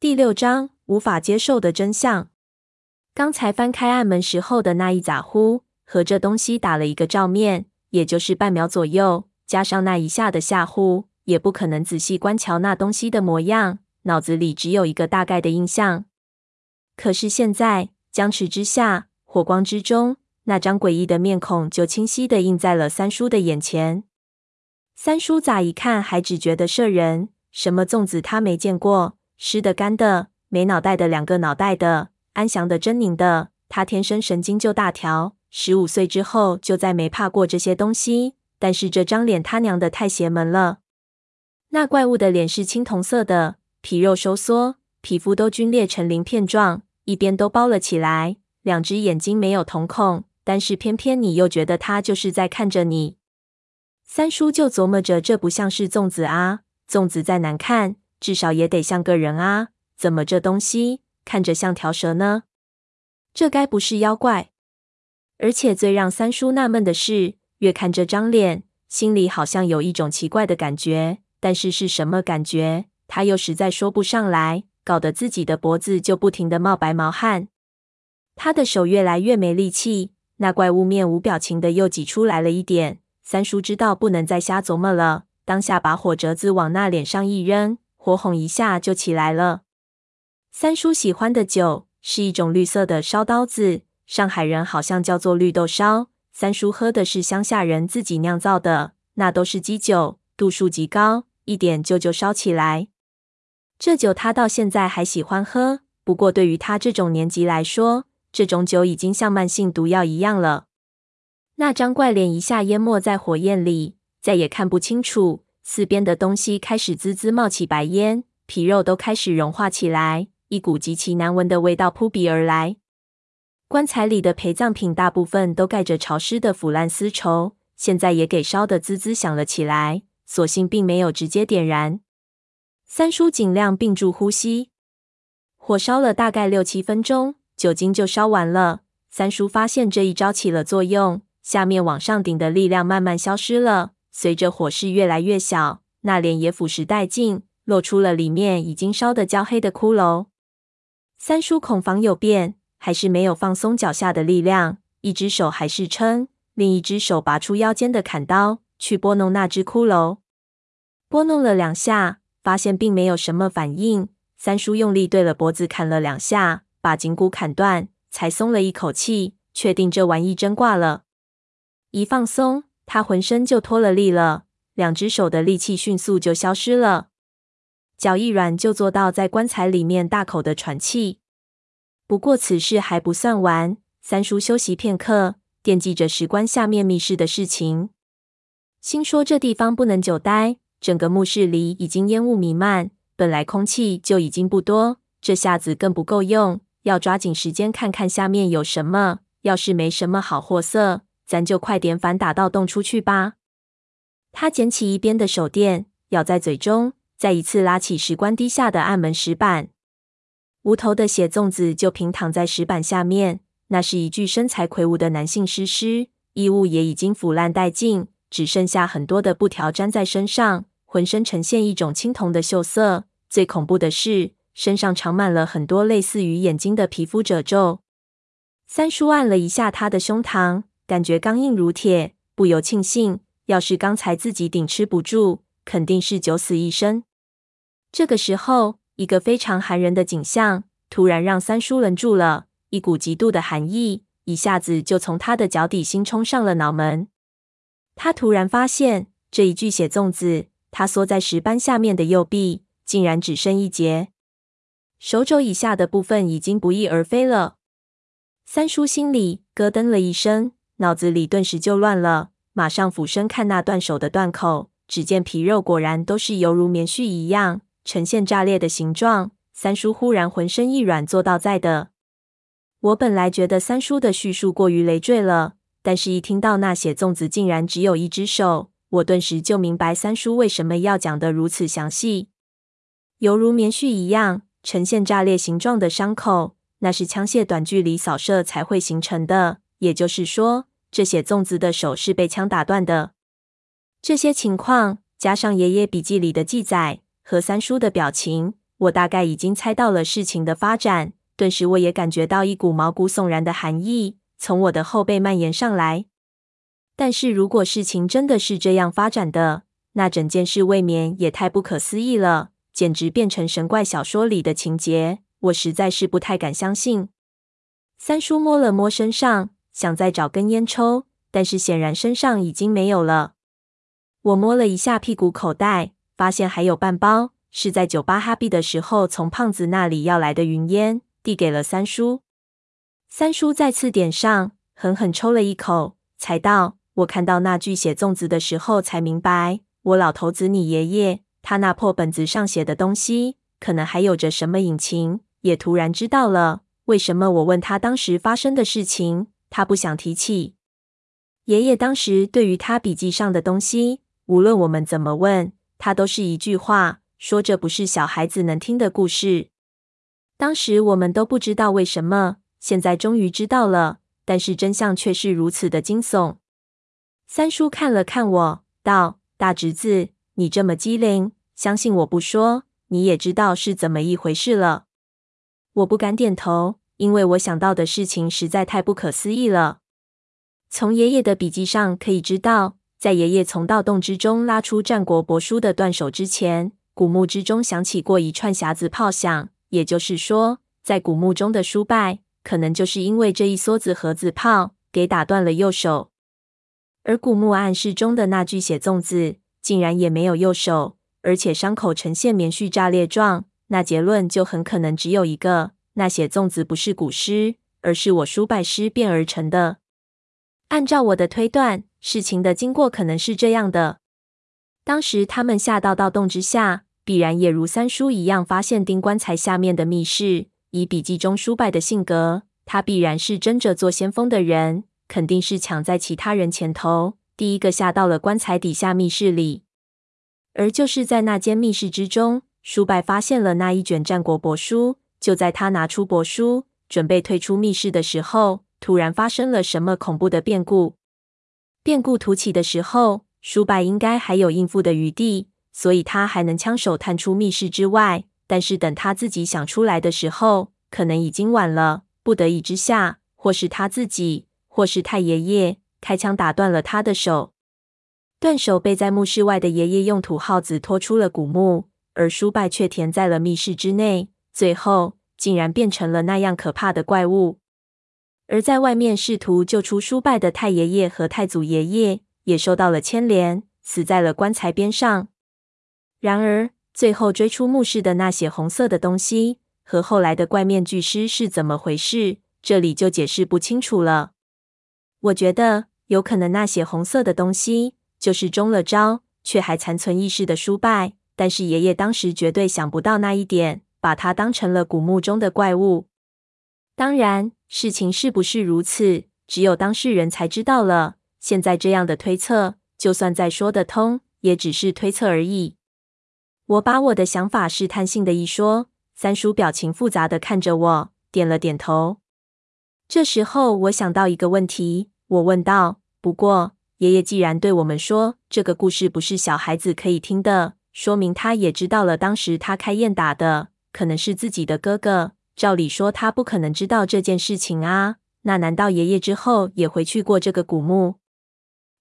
第六章无法接受的真相。刚才翻开暗门时候的那一咋呼，和这东西打了一个照面，也就是半秒左右，加上那一下的吓呼，也不可能仔细观瞧那东西的模样，脑子里只有一个大概的印象。可是现在，僵持之下，火光之中，那张诡异的面孔就清晰地映在了三叔的眼前。三叔咋一看还只觉得摄人，什么粽子他没见过。湿的、干的，没脑袋的、两个脑袋的，安详的、狰狞的，他天生神经就大条。十五岁之后就再没怕过这些东西。但是这张脸他娘的太邪门了！那怪物的脸是青铜色的，皮肉收缩，皮肤都皸裂成鳞片状，一边都包了起来。两只眼睛没有瞳孔，但是偏偏你又觉得他就是在看着你。三叔就琢磨着，这不像是粽子啊，粽子再难看。至少也得像个人啊！怎么这东西看着像条蛇呢？这该不是妖怪？而且最让三叔纳闷的是，越看这张脸，心里好像有一种奇怪的感觉，但是是什么感觉，他又实在说不上来，搞得自己的脖子就不停地冒白毛汗。他的手越来越没力气，那怪物面无表情的又挤出来了一点。三叔知道不能再瞎琢磨了，当下把火折子往那脸上一扔。火哄一下就起来了。三叔喜欢的酒是一种绿色的烧刀子，上海人好像叫做绿豆烧。三叔喝的是乡下人自己酿造的，那都是基酒，度数极高，一点就就烧起来。这酒他到现在还喜欢喝，不过对于他这种年纪来说，这种酒已经像慢性毒药一样了。那张怪脸一下淹没在火焰里，再也看不清楚。四边的东西开始滋滋冒起白烟，皮肉都开始融化起来，一股极其难闻的味道扑鼻而来。棺材里的陪葬品大部分都盖着潮湿的腐烂丝绸，现在也给烧得滋滋响了起来，所幸并没有直接点燃。三叔尽量屏住呼吸，火烧了大概六七分钟，酒精就烧完了。三叔发现这一招起了作用，下面往上顶的力量慢慢消失了。随着火势越来越小，那脸也腐蚀殆尽，露出了里面已经烧得焦黑的骷髅。三叔恐防有变，还是没有放松脚下的力量，一只手还是撑，另一只手拔出腰间的砍刀，去拨弄那只骷髅。拨弄了两下，发现并没有什么反应。三叔用力对了脖子砍了两下，把颈骨砍断，才松了一口气，确定这玩意真挂了。一放松。他浑身就脱了力了，两只手的力气迅速就消失了，脚一软就坐到在棺材里面大口的喘气。不过此事还不算完，三叔休息片刻，惦记着石棺下面密室的事情，心说这地方不能久待。整个墓室里已经烟雾弥漫，本来空气就已经不多，这下子更不够用，要抓紧时间看看下面有什么。要是没什么好货色。咱就快点反打到洞出去吧。他捡起一边的手电，咬在嘴中，再一次拉起石棺低下的暗门石板。无头的血粽子就平躺在石板下面。那是一具身材魁梧的男性尸尸，衣物也已经腐烂殆尽，只剩下很多的布条粘在身上，浑身呈现一种青铜的锈色。最恐怖的是，身上长满了很多类似于眼睛的皮肤褶皱。三叔按了一下他的胸膛。感觉刚硬如铁，不由庆幸，要是刚才自己顶吃不住，肯定是九死一生。这个时候，一个非常寒人的景象突然让三叔愣住了，一股极度的寒意一下子就从他的脚底心冲上了脑门。他突然发现，这一具血粽子，他缩在石斑下面的右臂竟然只剩一截，手肘以下的部分已经不翼而飞了。三叔心里咯噔了一声。脑子里顿时就乱了，马上俯身看那断手的断口，只见皮肉果然都是犹如棉絮一样，呈现炸裂的形状。三叔忽然浑身一软，坐倒在的。我本来觉得三叔的叙述过于累赘了，但是一听到那血粽子竟然只有一只手，我顿时就明白三叔为什么要讲得如此详细。犹如棉絮一样，呈现炸裂形状的伤口，那是枪械短距离扫射才会形成的，也就是说。这血粽子的手是被枪打断的。这些情况加上爷爷笔记里的记载和三叔的表情，我大概已经猜到了事情的发展，顿时我也感觉到一股毛骨悚然的寒意从我的后背蔓延上来。但是如果事情真的是这样发展的，那整件事未免也太不可思议了，简直变成神怪小说里的情节。我实在是不太敢相信。三叔摸了摸身上，想再找根烟抽，但是显然身上已经没有了。我摸了一下屁股口袋，发现还有半包。是在酒吧哈比的时候，从胖子那里要来的云烟，递给了三叔。三叔再次点上，狠狠抽了一口，才道：“我看到那句写粽子的时候，才明白，我老头子你爷爷他那破本子上写的东西，可能还有着什么隐情。也突然知道了，为什么我问他当时发生的事情，他不想提起。爷爷当时对于他笔记上的东西，无论我们怎么问，他都是一句话。”说这不是小孩子能听的故事。当时我们都不知道为什么，现在终于知道了。但是真相却是如此的惊悚。三叔看了看我，道：“大侄子，你这么机灵，相信我不说，你也知道是怎么一回事了。”我不敢点头，因为我想到的事情实在太不可思议了。从爷爷的笔记上可以知道，在爷爷从盗洞之中拉出战国帛书的断手之前，古墓之中响起过一串匣子炮响，也就是说，在古墓中的叔伯可能就是因为这一梭子盒子炮给打断了右手。而古墓暗室中的那具血粽子竟然也没有右手，而且伤口呈现棉絮炸裂状，那结论就很可能只有一个：那些粽子不是古尸，而是我叔伯尸变而成的。按照我的推断，事情的经过可能是这样的：当时他们下到盗洞之下。必然也如三叔一样，发现钉棺材下面的密室。以笔记中叔伯的性格，他必然是争着做先锋的人，肯定是抢在其他人前头，第一个下到了棺材底下密室里。而就是在那间密室之中，叔伯发现了那一卷战国帛书。就在他拿出帛书，准备退出密室的时候，突然发生了什么恐怖的变故。变故突起的时候，叔伯应该还有应付的余地。所以他还能枪手探出密室之外，但是等他自己想出来的时候，可能已经晚了。不得已之下，或是他自己，或是太爷爷开枪打断了他的手。断手被在墓室外的爷爷用土耗子拖出了古墓，而叔伯却填在了密室之内，最后竟然变成了那样可怕的怪物。而在外面试图救出叔伯的太爷爷和太祖爷爷，也受到了牵连，死在了棺材边上。然而，最后追出墓室的那血红色的东西和后来的怪面具尸是怎么回事？这里就解释不清楚了。我觉得有可能那血红色的东西就是中了招却还残存意识的叔伯，但是爷爷当时绝对想不到那一点，把他当成了古墓中的怪物。当然，事情是不是如此，只有当事人才知道了。现在这样的推测，就算再说得通，也只是推测而已。我把我的想法试探性的一说，三叔表情复杂的看着我，点了点头。这时候，我想到一个问题，我问道：“不过，爷爷既然对我们说这个故事不是小孩子可以听的，说明他也知道了当时他开宴打的可能是自己的哥哥。照理说，他不可能知道这件事情啊。那难道爷爷之后也回去过这个古墓？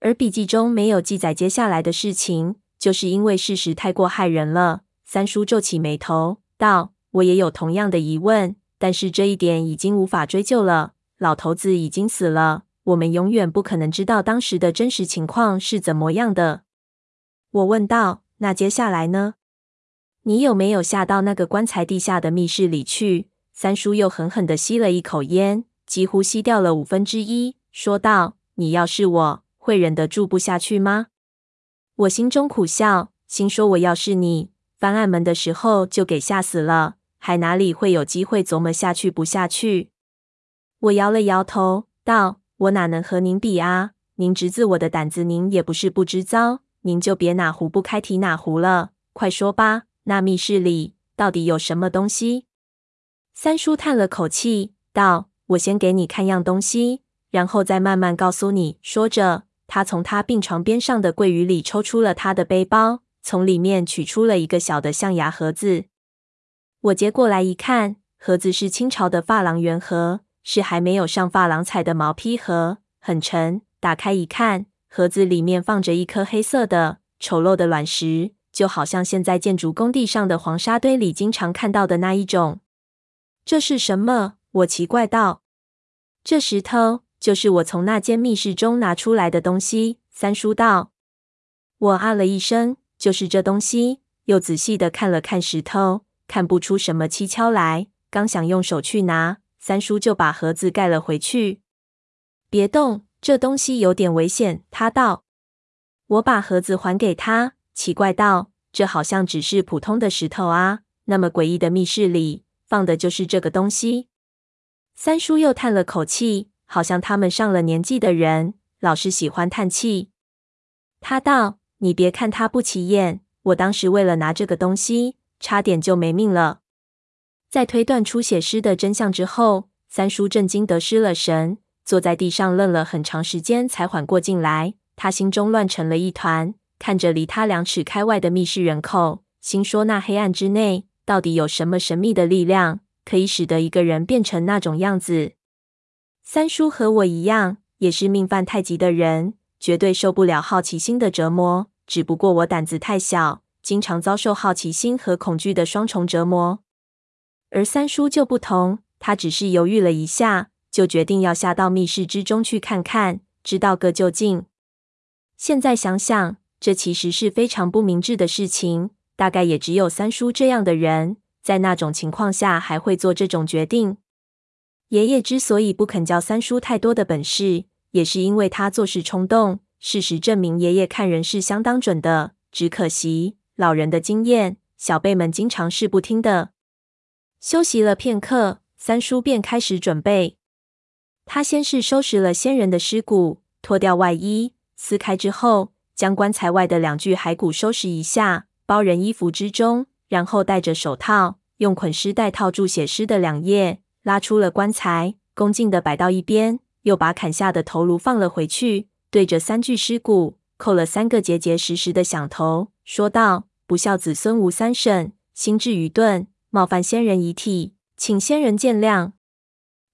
而笔记中没有记载接下来的事情。”就是因为事实太过骇人了。三叔皱起眉头道：“我也有同样的疑问，但是这一点已经无法追究了。老头子已经死了，我们永远不可能知道当时的真实情况是怎么样的。”我问道：“那接下来呢？你有没有下到那个棺材地下的密室里去？”三叔又狠狠地吸了一口烟，几乎吸掉了五分之一，说道：“你要是我，会忍得住不下去吗？”我心中苦笑，心说我要是你，翻暗门的时候就给吓死了，还哪里会有机会琢磨下去不下去？我摇了摇头，道：“我哪能和您比啊？您侄子我的胆子，您也不是不知遭，您就别哪壶不开提哪壶了，快说吧，那密室里到底有什么东西？”三叔叹了口气，道：“我先给你看样东西，然后再慢慢告诉你。”说着。他从他病床边上的柜鱼里抽出了他的背包，从里面取出了一个小的象牙盒子。我接过来一看，盒子是清朝的珐琅圆盒，是还没有上珐琅彩的毛坯盒，很沉。打开一看，盒子里面放着一颗黑色的、丑陋的卵石，就好像现在建筑工地上的黄沙堆里经常看到的那一种。这是什么？我奇怪道。这石头就是我从那间密室中拿出来的东西。三叔道。我啊了一声，就是这东西。又仔细的看了看石头。看不出什么蹊跷来，刚想用手去拿，三叔就把盒子盖了回去。别动，这东西有点危险。他道。我把盒子还给他，奇怪道：“这好像只是普通的石头啊，那么诡异的密室里放的就是这个东西。”三叔又叹了口气，好像他们上了年纪的人老是喜欢叹气。他道：“你别看他不起眼，我当时为了拿这个东西。”差点就没命了。在推断出血尸的真相之后，三叔震惊得失了神，坐在地上愣了很长时间，才缓过劲来。他心中乱成了一团，看着离他两尺开外的密室人口，心说：那黑暗之内到底有什么神秘的力量，可以使得一个人变成那种样子？三叔和我一样，也是命犯太急的人，绝对受不了好奇心的折磨。只不过我胆子太小。经常遭受好奇心和恐惧的双重折磨，而三叔就不同，他只是犹豫了一下，就决定要下到密室之中去看看，知道个究竟。现在想想，这其实是非常不明智的事情。大概也只有三叔这样的人，在那种情况下还会做这种决定。爷爷之所以不肯教三叔太多的本事，也是因为他做事冲动。事实证明，爷爷看人是相当准的，只可惜。老人的经验，小辈们经常是不听的。休息了片刻，三叔便开始准备。他先是收拾了先人的尸骨，脱掉外衣，撕开之后，将棺材外的两具骸骨收拾一下，包人衣服之中，然后戴着手套，用捆尸带套住血尸的两页，拉出了棺材，恭敬地摆到一边，又把砍下的头颅放了回去，对着三具尸骨扣了三个结结实实的响头。说道：“不孝子孙吴三省，心智愚钝，冒犯先人遗体，请先人见谅。”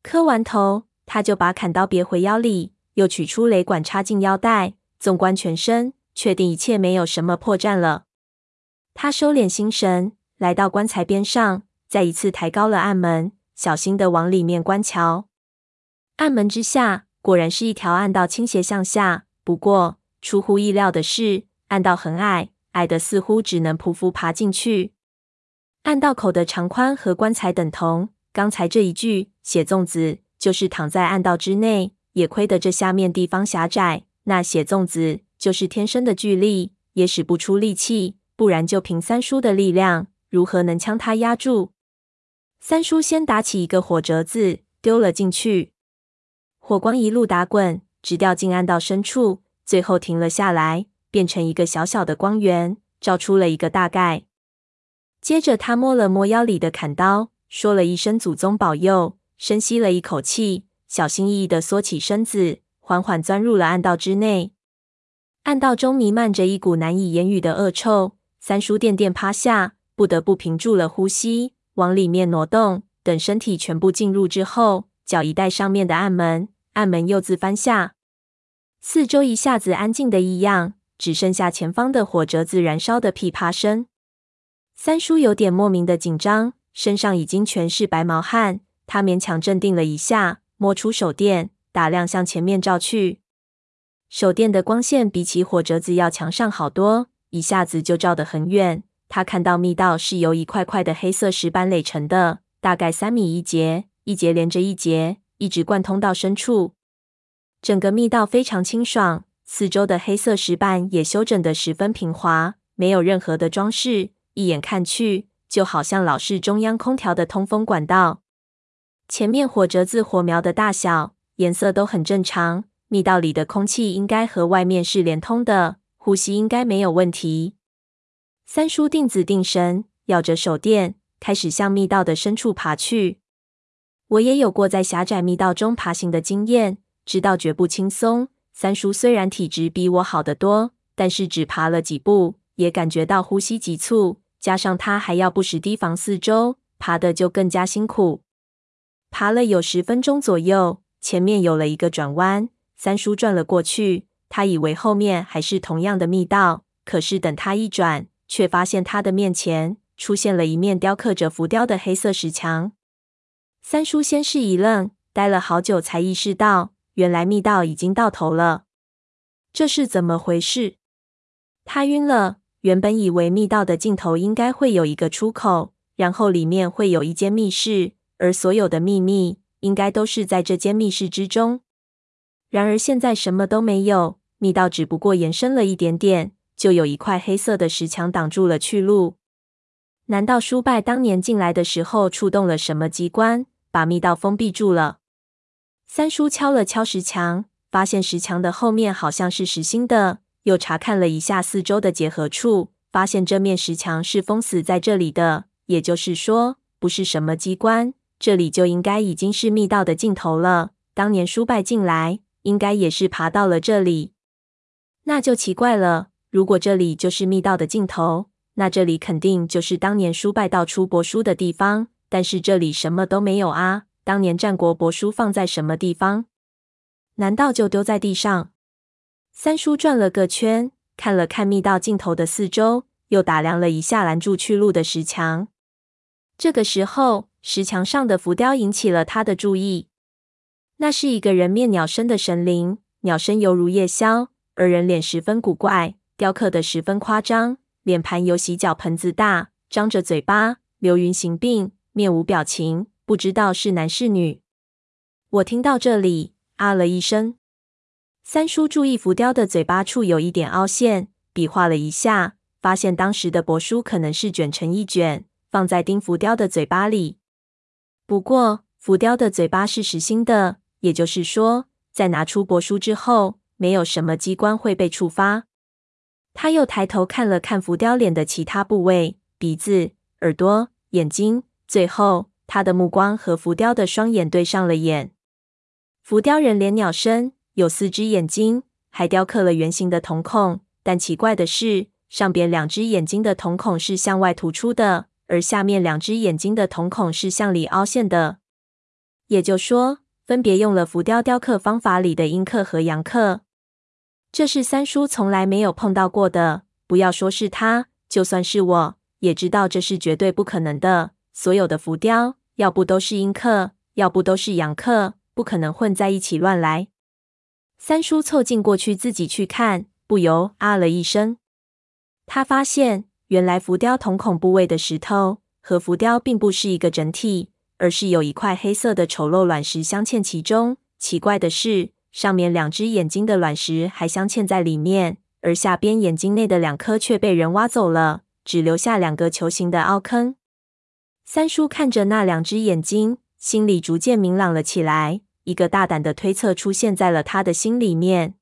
磕完头，他就把砍刀别回腰里，又取出雷管插进腰带，纵观全身，确定一切没有什么破绽了。他收敛心神，来到棺材边上，再一次抬高了暗门，小心地往里面观瞧。暗门之下，果然是一条暗道，倾斜向下。不过，出乎意料的是，暗道很矮。矮得似乎只能匍匐爬进去。暗道口的长宽和棺材等同。刚才这一具血粽子就是躺在暗道之内，也亏得这下面地方狭窄。那血粽子就是天生的巨力，也使不出力气，不然就凭三叔的力量，如何能将他压住？三叔先打起一个火折子，丢了进去，火光一路打滚，直掉进暗道深处，最后停了下来。变成一个小小的光源，照出了一个大概。接着，他摸了摸腰里的砍刀，说了一声“祖宗保佑”，深吸了一口气，小心翼翼地缩起身子，缓缓钻入了暗道之内。暗道中弥漫着一股难以言喻的恶臭。三叔垫垫趴下，不得不屏住了呼吸，往里面挪动。等身体全部进入之后，脚一带上面的暗门，暗门又自翻下，四周一下子安静的异样。只剩下前方的火折子燃烧的噼啪声。三叔有点莫名的紧张，身上已经全是白毛汗。他勉强镇定了一下，摸出手电，打量向前面照去。手电的光线比起火折子要强上好多，一下子就照得很远。他看到密道是由一块块的黑色石板垒成的，大概三米一节，一节连着一节，一直贯通到深处。整个密道非常清爽。四周的黑色石板也修整得十分平滑，没有任何的装饰，一眼看去就好像老式中央空调的通风管道。前面火折子火苗的大小、颜色都很正常，密道里的空气应该和外面是连通的，呼吸应该没有问题。三叔定子定神，咬着手电，开始向密道的深处爬去。我也有过在狭窄密道中爬行的经验，知道绝不轻松。三叔虽然体质比我好得多，但是只爬了几步，也感觉到呼吸急促。加上他还要不时提防四周，爬得就更加辛苦。爬了有十分钟左右，前面有了一个转弯，三叔转了过去。他以为后面还是同样的密道，可是等他一转，却发现他的面前出现了一面雕刻着浮雕的黑色石墙。三叔先是一愣，待了好久才意识到，原来密道已经到头了。这是怎么回事？他晕了。原本以为密道的尽头应该会有一个出口，然后里面会有一间密室，而所有的秘密应该都是在这间密室之中。然而现在什么都没有，密道只不过延伸了一点点，就有一块黑色的石墙挡住了去路。难道叔伯当年进来的时候触动了什么机关，把密道封闭住了？三叔敲了敲石墙，发现石墙的后面好像是实心的。又查看了一下四周的结合处，发现这面石墙是封死在这里的。也就是说，不是什么机关，这里就应该已经是密道的尽头了。当年叔败进来，应该也是爬到了这里。那就奇怪了，如果这里就是密道的尽头，那这里肯定就是当年叔伯盗出帛书的地方。但是这里什么都没有啊！当年战国帛书放在什么地方？难道就丢在地上？三叔转了个圈，看了看密道尽头的四周，又打量了一下拦住去路的石墙。这个时候，石墙上的浮雕引起了他的注意。那是一个人面鸟身的神灵，鸟身犹如夜宵，而人脸十分古怪，雕刻的十分夸张，脸盘有洗脚盆子大，张着嘴巴，流云形鬓，面无表情，不知道是男是女。我听到这里，啊了一声。三叔注意浮雕的嘴巴处有一点凹陷，比划了一下，发现当时的帛书可能是卷成一卷，放在钉浮雕的嘴巴里。不过浮雕的嘴巴是实心的，也就是说，在拿出帛书之后，没有什么机关会被触发。他又抬头看了看浮雕脸的其他部位，鼻子、耳朵、眼睛，最后他的目光和浮雕的双眼对上了眼。浮雕人脸鸟身。有四只眼睛，还雕刻了圆形的瞳孔。但奇怪的是，上边两只眼睛的瞳孔是向外突出的，而下面两只眼睛的瞳孔是向里凹陷的。也就说，分别用了浮雕雕刻方法里的阴刻和阳刻。这是三叔从来没有碰到过的。不要说是他，就算是我也知道这是绝对不可能的。所有的浮雕，要不都是阴刻，要不都是阳刻，不可能混在一起乱来。三叔凑近过去，自己去看，不由啊了一声。他发现，原来浮雕瞳孔部位的石头和浮雕并不是一个整体，而是有一块黑色的丑陋卵石镶嵌其中。奇怪的是，上面两只眼睛的卵石还镶嵌在里面，而下边眼睛内的两颗却被人挖走了，只留下两个球形的凹坑。三叔看着那两只眼睛，心里逐渐明朗了起来。一个大胆的推测出现在了他的心里面：